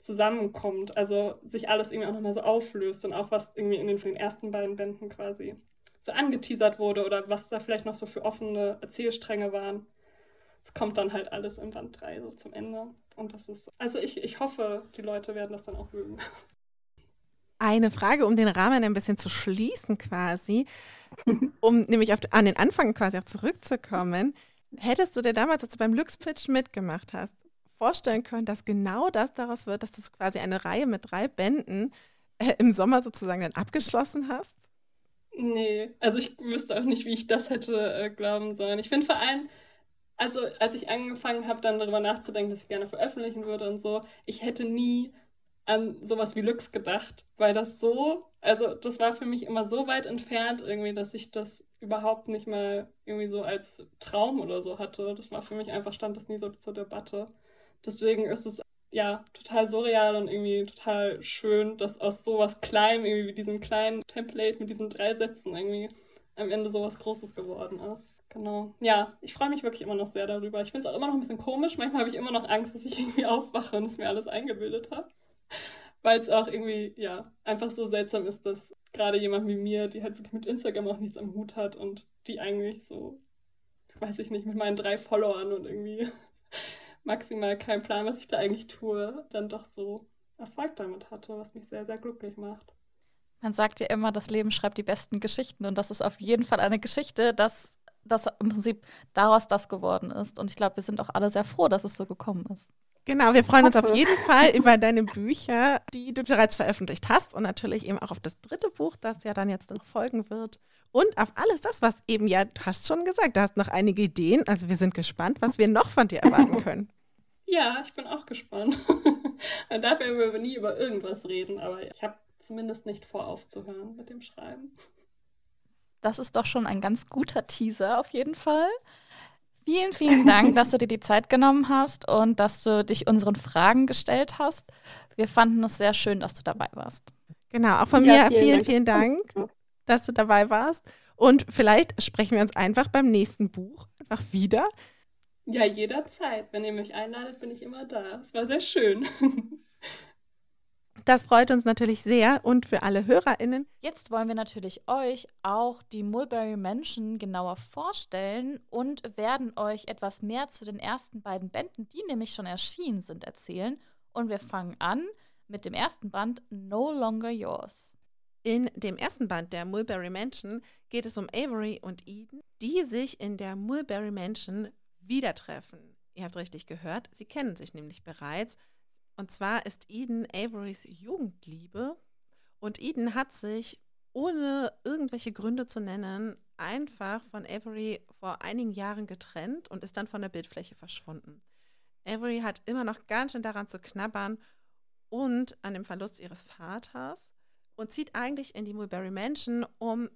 zusammenkommt. Also sich alles irgendwie auch nochmal so auflöst und auch was irgendwie in den, in den ersten beiden Bänden quasi so angeteasert wurde oder was da vielleicht noch so für offene Erzählstränge waren. Es kommt dann halt alles in Band 3 so zum Ende. Und das ist, also ich, ich hoffe, die Leute werden das dann auch mögen. Eine Frage, um den Rahmen ein bisschen zu schließen quasi, um nämlich auf, an den Anfang quasi auch zurückzukommen. Hättest du dir damals, als du beim Lux-Pitch mitgemacht hast, vorstellen können, dass genau das daraus wird, dass du quasi eine Reihe mit drei Bänden äh, im Sommer sozusagen dann abgeschlossen hast? Nee, also ich wüsste auch nicht, wie ich das hätte äh, glauben sollen. Ich finde vor allem, also als ich angefangen habe, dann darüber nachzudenken, dass ich gerne veröffentlichen würde und so, ich hätte nie an sowas wie Lux gedacht, weil das so, also das war für mich immer so weit entfernt irgendwie, dass ich das überhaupt nicht mal irgendwie so als Traum oder so hatte. Das war für mich einfach, stand das nie so zur Debatte. Deswegen ist es ja, total surreal und irgendwie total schön, dass aus sowas Kleinem, irgendwie mit diesem kleinen Template, mit diesen drei Sätzen irgendwie am Ende sowas Großes geworden ist. Genau. Ja, ich freue mich wirklich immer noch sehr darüber. Ich finde es auch immer noch ein bisschen komisch. Manchmal habe ich immer noch Angst, dass ich irgendwie aufwache und es mir alles eingebildet habe. Weil es auch irgendwie, ja, einfach so seltsam ist, dass gerade jemand wie mir, die halt wirklich mit Instagram auch nichts am Hut hat und die eigentlich so, weiß ich nicht, mit meinen drei Followern und irgendwie maximal keinen Plan, was ich da eigentlich tue, dann doch so Erfolg damit hatte, was mich sehr, sehr glücklich macht. Man sagt ja immer, das Leben schreibt die besten Geschichten und das ist auf jeden Fall eine Geschichte, dass das im Prinzip daraus das geworden ist. Und ich glaube, wir sind auch alle sehr froh, dass es so gekommen ist. Genau, wir freuen uns auf jeden Fall über deine Bücher, die du bereits veröffentlicht hast und natürlich eben auch auf das dritte Buch, das ja dann jetzt noch folgen wird. Und auf alles das, was eben ja, du hast schon gesagt, du hast noch einige Ideen. Also wir sind gespannt, was wir noch von dir erwarten können. Ja, ich bin auch gespannt. Man darf ja über, nie über irgendwas reden, aber ich habe zumindest nicht vor, aufzuhören mit dem Schreiben. Das ist doch schon ein ganz guter Teaser auf jeden Fall. Vielen, vielen Dank, dass du dir die Zeit genommen hast und dass du dich unseren Fragen gestellt hast. Wir fanden es sehr schön, dass du dabei warst. Genau, auch von ja, mir vielen, vielen Dank, vielen Dank, dass du dabei warst. Und vielleicht sprechen wir uns einfach beim nächsten Buch einfach wieder. Ja, jederzeit. Wenn ihr mich einladet, bin ich immer da. Es war sehr schön. Das freut uns natürlich sehr und für alle HörerInnen. Jetzt wollen wir natürlich euch auch die Mulberry Menschen genauer vorstellen und werden euch etwas mehr zu den ersten beiden Bänden, die nämlich schon erschienen sind, erzählen. Und wir fangen an mit dem ersten Band No Longer Yours. In dem ersten Band der Mulberry Mansion geht es um Avery und Eden, die sich in der Mulberry Mansion wieder treffen. Ihr habt richtig gehört, sie kennen sich nämlich bereits. Und zwar ist Eden Averys Jugendliebe. Und Eden hat sich, ohne irgendwelche Gründe zu nennen, einfach von Avery vor einigen Jahren getrennt und ist dann von der Bildfläche verschwunden. Avery hat immer noch ganz schön daran zu knabbern und an dem Verlust ihres Vaters und zieht eigentlich in die Mulberry Mansion, um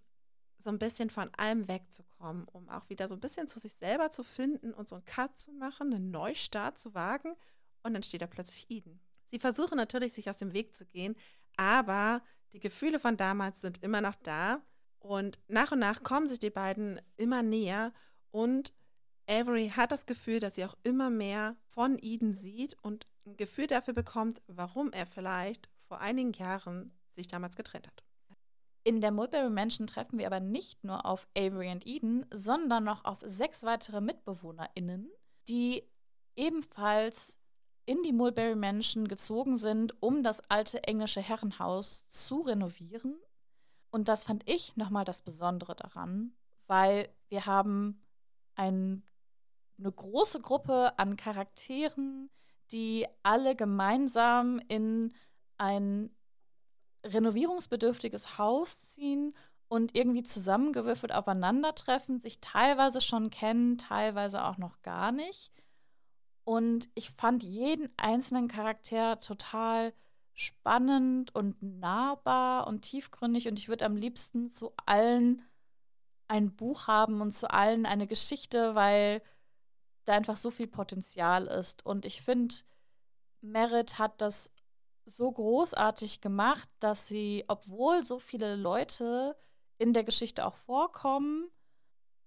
so ein bisschen von allem wegzukommen, um auch wieder so ein bisschen zu sich selber zu finden und so einen Cut zu machen, einen Neustart zu wagen. Und dann steht da plötzlich Eden. Sie versuchen natürlich, sich aus dem Weg zu gehen, aber die Gefühle von damals sind immer noch da. Und nach und nach kommen sich die beiden immer näher. Und Avery hat das Gefühl, dass sie auch immer mehr von Eden sieht und ein Gefühl dafür bekommt, warum er vielleicht vor einigen Jahren sich damals getrennt hat. In der Mulberry Mansion treffen wir aber nicht nur auf Avery und Eden, sondern noch auf sechs weitere MitbewohnerInnen, die ebenfalls in die Mulberry Mansion gezogen sind, um das alte englische Herrenhaus zu renovieren. Und das fand ich nochmal das Besondere daran, weil wir haben ein, eine große Gruppe an Charakteren, die alle gemeinsam in ein renovierungsbedürftiges Haus ziehen und irgendwie zusammengewürfelt aufeinandertreffen, sich teilweise schon kennen, teilweise auch noch gar nicht. Und ich fand jeden einzelnen Charakter total spannend und nahbar und tiefgründig. Und ich würde am liebsten zu allen ein Buch haben und zu allen eine Geschichte, weil da einfach so viel Potenzial ist. Und ich finde, Merit hat das so großartig gemacht, dass sie, obwohl so viele Leute in der Geschichte auch vorkommen,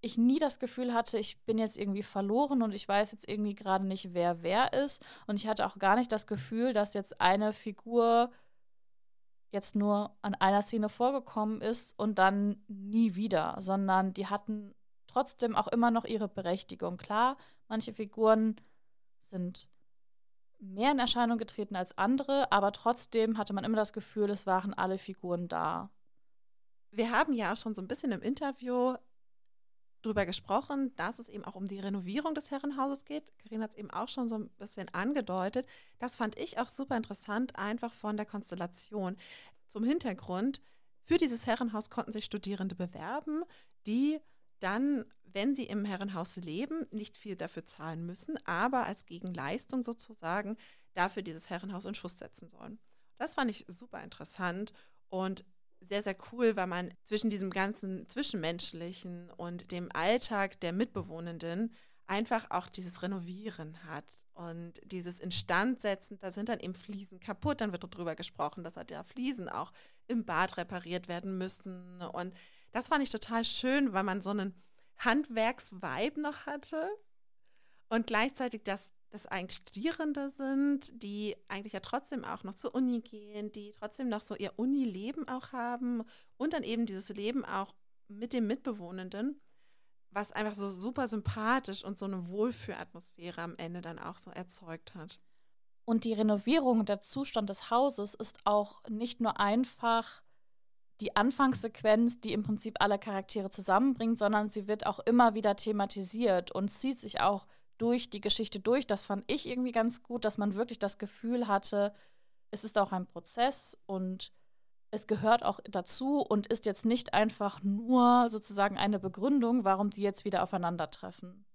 ich nie das Gefühl hatte, ich bin jetzt irgendwie verloren und ich weiß jetzt irgendwie gerade nicht, wer wer ist. Und ich hatte auch gar nicht das Gefühl, dass jetzt eine Figur jetzt nur an einer Szene vorgekommen ist und dann nie wieder, sondern die hatten trotzdem auch immer noch ihre Berechtigung. Klar, manche Figuren sind mehr in Erscheinung getreten als andere, aber trotzdem hatte man immer das Gefühl, es waren alle Figuren da. Wir haben ja auch schon so ein bisschen im Interview darüber gesprochen, dass es eben auch um die Renovierung des Herrenhauses geht. Karina hat es eben auch schon so ein bisschen angedeutet. Das fand ich auch super interessant, einfach von der Konstellation. Zum Hintergrund, für dieses Herrenhaus konnten sich Studierende bewerben, die dann, wenn sie im Herrenhaus leben, nicht viel dafür zahlen müssen, aber als Gegenleistung sozusagen dafür dieses Herrenhaus in Schuss setzen sollen. Das fand ich super interessant und sehr, sehr cool, weil man zwischen diesem ganzen Zwischenmenschlichen und dem Alltag der Mitbewohnenden einfach auch dieses Renovieren hat und dieses Instandsetzen. Da sind dann eben Fliesen kaputt, dann wird darüber gesprochen, dass halt ja Fliesen auch im Bad repariert werden müssen und das fand ich total schön, weil man so einen Handwerksvibe noch hatte und gleichzeitig das das eigentlich Studierende sind, die eigentlich ja trotzdem auch noch zur Uni gehen, die trotzdem noch so ihr Uni-Leben auch haben und dann eben dieses Leben auch mit dem Mitbewohnenden, was einfach so super sympathisch und so eine Wohlfühlatmosphäre am Ende dann auch so erzeugt hat. Und die Renovierung und der Zustand des Hauses ist auch nicht nur einfach die Anfangssequenz, die im Prinzip alle Charaktere zusammenbringt, sondern sie wird auch immer wieder thematisiert und zieht sich auch durch die Geschichte durch. Das fand ich irgendwie ganz gut, dass man wirklich das Gefühl hatte, es ist auch ein Prozess und es gehört auch dazu und ist jetzt nicht einfach nur sozusagen eine Begründung, warum die jetzt wieder aufeinandertreffen.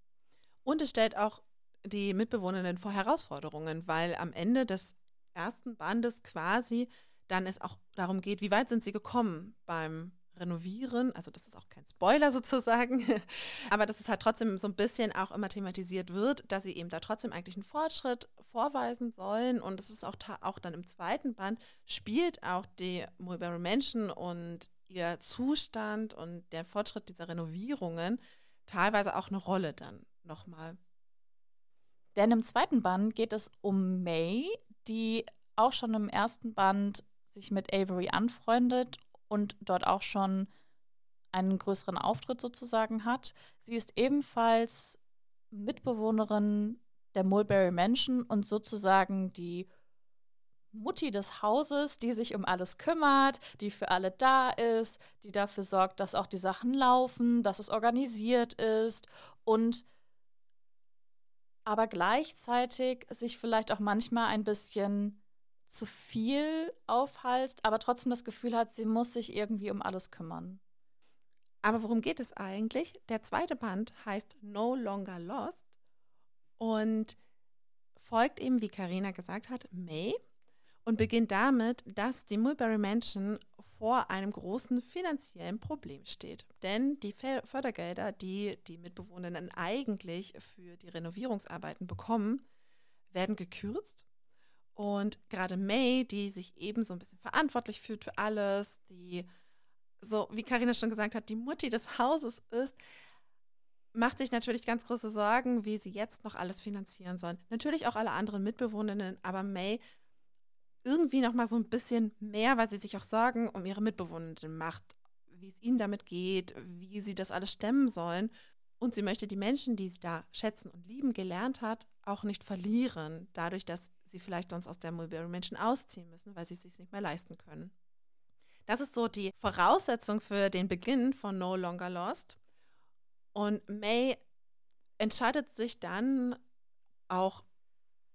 Und es stellt auch die Mitbewohnerinnen vor Herausforderungen, weil am Ende des ersten Bandes quasi dann es auch darum geht, wie weit sind sie gekommen beim Renovieren. Also das ist auch kein Spoiler sozusagen, aber dass es halt trotzdem so ein bisschen auch immer thematisiert wird, dass sie eben da trotzdem eigentlich einen Fortschritt vorweisen sollen. Und das ist auch, auch dann im zweiten Band, spielt auch die Mulberry Mansion und ihr Zustand und der Fortschritt dieser Renovierungen teilweise auch eine Rolle dann nochmal. Denn im zweiten Band geht es um May, die auch schon im ersten Band sich mit Avery anfreundet und dort auch schon einen größeren Auftritt sozusagen hat. Sie ist ebenfalls Mitbewohnerin der Mulberry Mansion und sozusagen die Mutti des Hauses, die sich um alles kümmert, die für alle da ist, die dafür sorgt, dass auch die Sachen laufen, dass es organisiert ist und aber gleichzeitig sich vielleicht auch manchmal ein bisschen zu viel aufhalst, aber trotzdem das Gefühl hat, sie muss sich irgendwie um alles kümmern. Aber worum geht es eigentlich? Der zweite Band heißt No Longer Lost und folgt eben, wie Karina gesagt hat, May und beginnt damit, dass die Mulberry Mansion vor einem großen finanziellen Problem steht. Denn die Fördergelder, die die Mitbewohnerinnen eigentlich für die Renovierungsarbeiten bekommen, werden gekürzt und gerade May, die sich eben so ein bisschen verantwortlich fühlt für alles, die so, wie Karina schon gesagt hat, die Mutti des Hauses ist, macht sich natürlich ganz große Sorgen, wie sie jetzt noch alles finanzieren sollen. Natürlich auch alle anderen Mitbewohnerinnen, aber May irgendwie noch mal so ein bisschen mehr, weil sie sich auch Sorgen um ihre Mitbewohnerinnen macht, wie es ihnen damit geht, wie sie das alles stemmen sollen. Und sie möchte die Menschen, die sie da schätzen und lieben gelernt hat, auch nicht verlieren, dadurch, dass sie vielleicht sonst aus der Mulberry Mansion ausziehen müssen, weil sie es sich nicht mehr leisten können. Das ist so die Voraussetzung für den Beginn von No Longer Lost. Und May entscheidet sich dann auch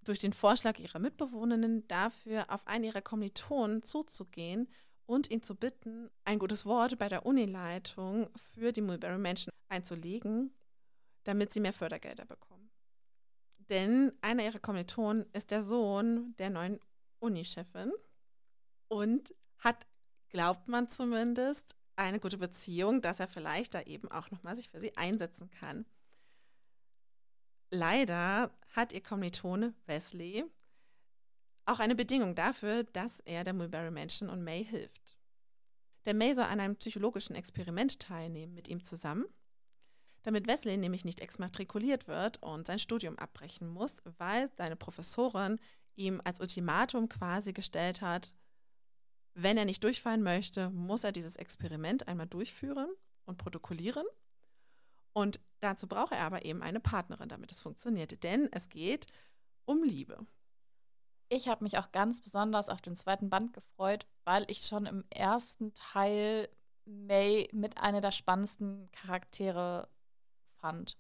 durch den Vorschlag ihrer Mitbewohnerinnen dafür, auf einen ihrer Kommilitonen zuzugehen und ihn zu bitten, ein gutes Wort bei der Unileitung für die Mulberry Menschen einzulegen, damit sie mehr Fördergelder bekommen. Denn einer ihrer Kommilitonen ist der Sohn der neuen Unichefin und hat, glaubt man zumindest, eine gute Beziehung, dass er vielleicht da eben auch nochmal sich für sie einsetzen kann. Leider hat ihr Kommilitone Wesley auch eine Bedingung dafür, dass er der Mulberry Mansion und May hilft. Der May soll an einem psychologischen Experiment teilnehmen mit ihm zusammen, damit Wesley nämlich nicht exmatrikuliert wird und sein Studium abbrechen muss, weil seine Professorin ihm als Ultimatum quasi gestellt hat, wenn er nicht durchfallen möchte, muss er dieses Experiment einmal durchführen und protokollieren. Und dazu braucht er aber eben eine Partnerin, damit es funktioniert. Denn es geht um Liebe. Ich habe mich auch ganz besonders auf den zweiten Band gefreut, weil ich schon im ersten Teil May mit einer der spannendsten Charaktere fand.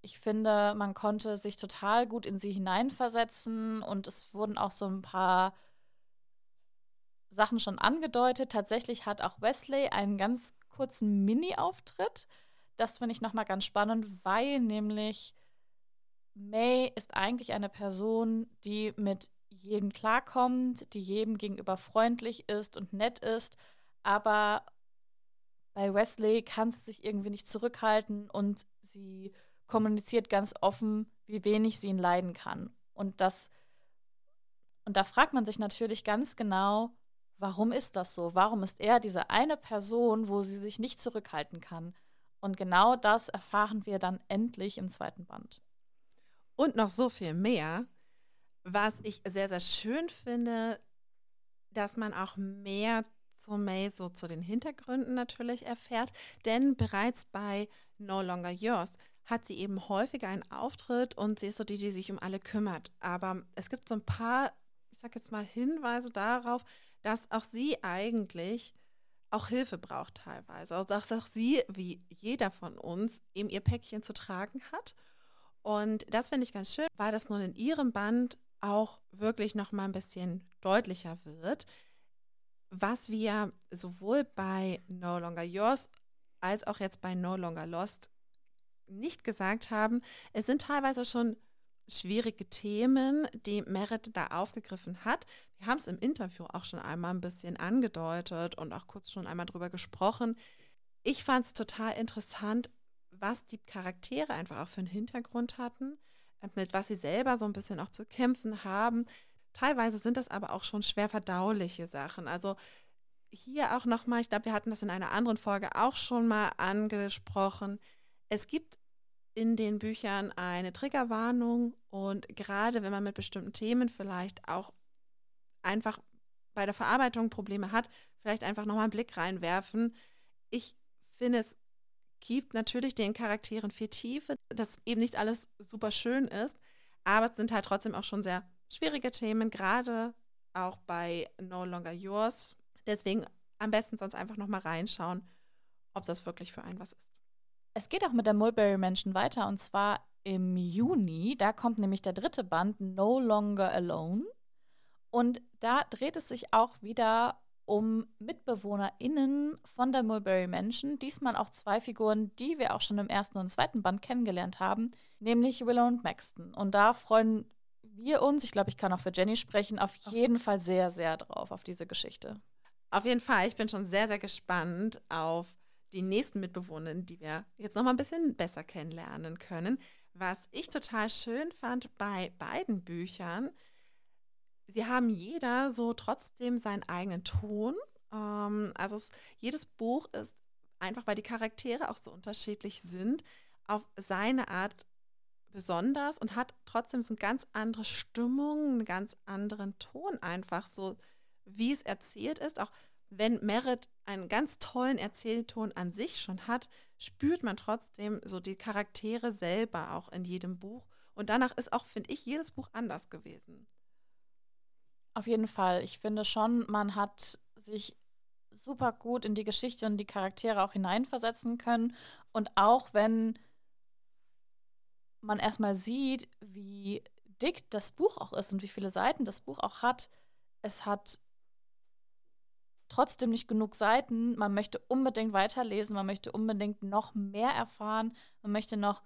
Ich finde, man konnte sich total gut in sie hineinversetzen und es wurden auch so ein paar Sachen schon angedeutet. Tatsächlich hat auch Wesley einen ganz kurzen Mini-Auftritt. Das finde ich nochmal ganz spannend, weil nämlich May ist eigentlich eine Person, die mit jedem klarkommt, die jedem gegenüber freundlich ist und nett ist, aber bei Wesley kann sie sich irgendwie nicht zurückhalten und sie kommuniziert ganz offen, wie wenig sie ihn leiden kann. Und das und da fragt man sich natürlich ganz genau, warum ist das so? Warum ist er diese eine Person, wo sie sich nicht zurückhalten kann? Und genau das erfahren wir dann endlich im zweiten Band. Und noch so viel mehr, was ich sehr, sehr schön finde, dass man auch mehr zu May so zu den Hintergründen natürlich erfährt. Denn bereits bei No Longer Yours hat sie eben häufiger einen Auftritt und sie ist so die, die sich um alle kümmert. Aber es gibt so ein paar, ich sag jetzt mal, Hinweise darauf, dass auch sie eigentlich auch Hilfe braucht teilweise. Also dass auch sie, wie jeder von uns, eben ihr Päckchen zu tragen hat. Und das finde ich ganz schön, weil das nun in ihrem Band auch wirklich noch mal ein bisschen deutlicher wird, was wir sowohl bei No Longer Yours als auch jetzt bei No Longer Lost nicht gesagt haben. Es sind teilweise schon schwierige Themen, die Merit da aufgegriffen hat. Wir haben es im Interview auch schon einmal ein bisschen angedeutet und auch kurz schon einmal drüber gesprochen. Ich fand es total interessant, was die Charaktere einfach auch für einen Hintergrund hatten, mit was sie selber so ein bisschen auch zu kämpfen haben. Teilweise sind das aber auch schon schwer verdauliche Sachen. Also hier auch nochmal, ich glaube, wir hatten das in einer anderen Folge auch schon mal angesprochen. Es gibt in den Büchern eine Triggerwarnung und gerade wenn man mit bestimmten Themen vielleicht auch einfach bei der Verarbeitung Probleme hat, vielleicht einfach nochmal einen Blick reinwerfen. Ich finde, es gibt natürlich den Charakteren viel Tiefe, dass eben nicht alles super schön ist, aber es sind halt trotzdem auch schon sehr schwierige Themen, gerade auch bei No Longer Yours. Deswegen am besten sonst einfach nochmal reinschauen, ob das wirklich für einen was ist. Es geht auch mit der Mulberry Mansion weiter und zwar im Juni. Da kommt nämlich der dritte Band No Longer Alone. Und da dreht es sich auch wieder um MitbewohnerInnen von der Mulberry Mansion. Diesmal auch zwei Figuren, die wir auch schon im ersten und zweiten Band kennengelernt haben, nämlich Willow und Maxton. Und da freuen wir uns, ich glaube, ich kann auch für Jenny sprechen, auf jeden Fall sehr, sehr drauf, auf diese Geschichte. Auf jeden Fall, ich bin schon sehr, sehr gespannt auf die nächsten Mitbewohner, die wir jetzt noch mal ein bisschen besser kennenlernen können. Was ich total schön fand bei beiden Büchern, sie haben jeder so trotzdem seinen eigenen Ton. Ähm, also es, jedes Buch ist einfach, weil die Charaktere auch so unterschiedlich sind, auf seine Art besonders und hat trotzdem so eine ganz andere Stimmung, einen ganz anderen Ton einfach so, wie es erzählt ist. Auch wenn Merit einen ganz tollen Erzählton an sich schon hat, spürt man trotzdem so die Charaktere selber auch in jedem Buch. Und danach ist auch, finde ich, jedes Buch anders gewesen. Auf jeden Fall. Ich finde schon, man hat sich super gut in die Geschichte und die Charaktere auch hineinversetzen können. Und auch wenn man erstmal sieht, wie dick das Buch auch ist und wie viele Seiten das Buch auch hat. Es hat trotzdem nicht genug Seiten. Man möchte unbedingt weiterlesen, man möchte unbedingt noch mehr erfahren, man möchte noch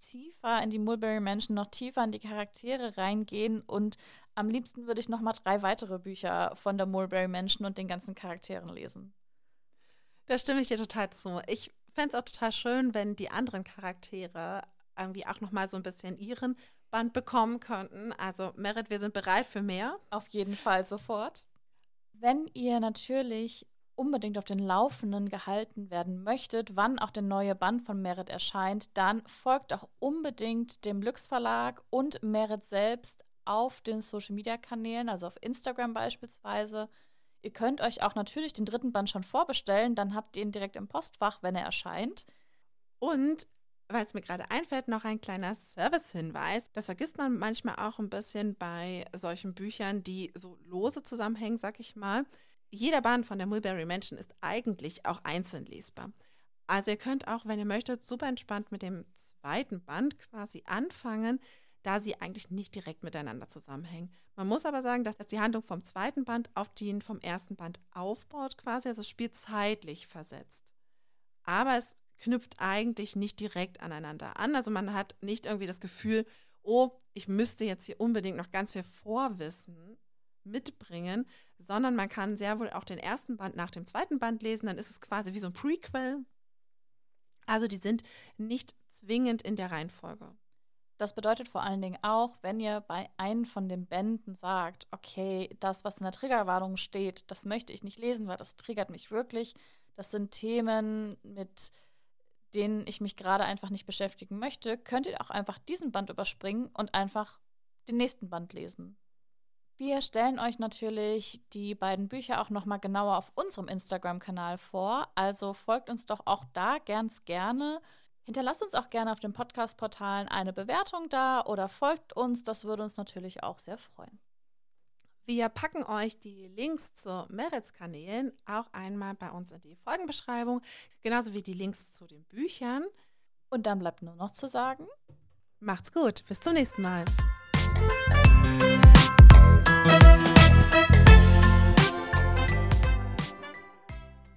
tiefer in die Mulberry-Menschen, noch tiefer in die Charaktere reingehen und am liebsten würde ich noch mal drei weitere Bücher von der Mulberry-Menschen und den ganzen Charakteren lesen. Da stimme ich dir total zu. Ich fände es auch total schön, wenn die anderen Charaktere irgendwie auch noch mal so ein bisschen ihren Band bekommen könnten. Also Merit, wir sind bereit für mehr. Auf jeden Fall sofort. Wenn ihr natürlich unbedingt auf den Laufenden gehalten werden möchtet, wann auch der neue Band von Merit erscheint, dann folgt auch unbedingt dem Lux Verlag und Merit selbst auf den Social Media Kanälen, also auf Instagram beispielsweise. Ihr könnt euch auch natürlich den dritten Band schon vorbestellen, dann habt ihr ihn direkt im Postfach, wenn er erscheint. Und weil es mir gerade einfällt, noch ein kleiner Service-Hinweis. Das vergisst man manchmal auch ein bisschen bei solchen Büchern, die so lose zusammenhängen, sag ich mal. Jeder Band von der Mulberry Mansion ist eigentlich auch einzeln lesbar. Also ihr könnt auch, wenn ihr möchtet, super entspannt mit dem zweiten Band quasi anfangen, da sie eigentlich nicht direkt miteinander zusammenhängen. Man muss aber sagen, dass die Handlung vom zweiten Band auf den vom ersten Band aufbaut quasi, also das Spiel zeitlich versetzt. Aber es knüpft eigentlich nicht direkt aneinander an. Also man hat nicht irgendwie das Gefühl, oh, ich müsste jetzt hier unbedingt noch ganz viel Vorwissen mitbringen, sondern man kann sehr wohl auch den ersten Band nach dem zweiten Band lesen, dann ist es quasi wie so ein Prequel. Also die sind nicht zwingend in der Reihenfolge. Das bedeutet vor allen Dingen auch, wenn ihr bei einem von den Bänden sagt, okay, das, was in der Triggerwarnung steht, das möchte ich nicht lesen, weil das triggert mich wirklich. Das sind Themen, mit denen ich mich gerade einfach nicht beschäftigen möchte, könnt ihr auch einfach diesen Band überspringen und einfach den nächsten Band lesen. Wir stellen euch natürlich die beiden Bücher auch noch mal genauer auf unserem Instagram-Kanal vor, also folgt uns doch auch da ganz gerne. Hinterlasst uns auch gerne auf den Podcast-Portalen eine Bewertung da oder folgt uns, das würde uns natürlich auch sehr freuen. Wir packen euch die Links zu Merits Kanälen auch einmal bei uns in die Folgenbeschreibung, genauso wie die Links zu den Büchern. Und dann bleibt nur noch zu sagen, macht's gut, bis zum nächsten Mal.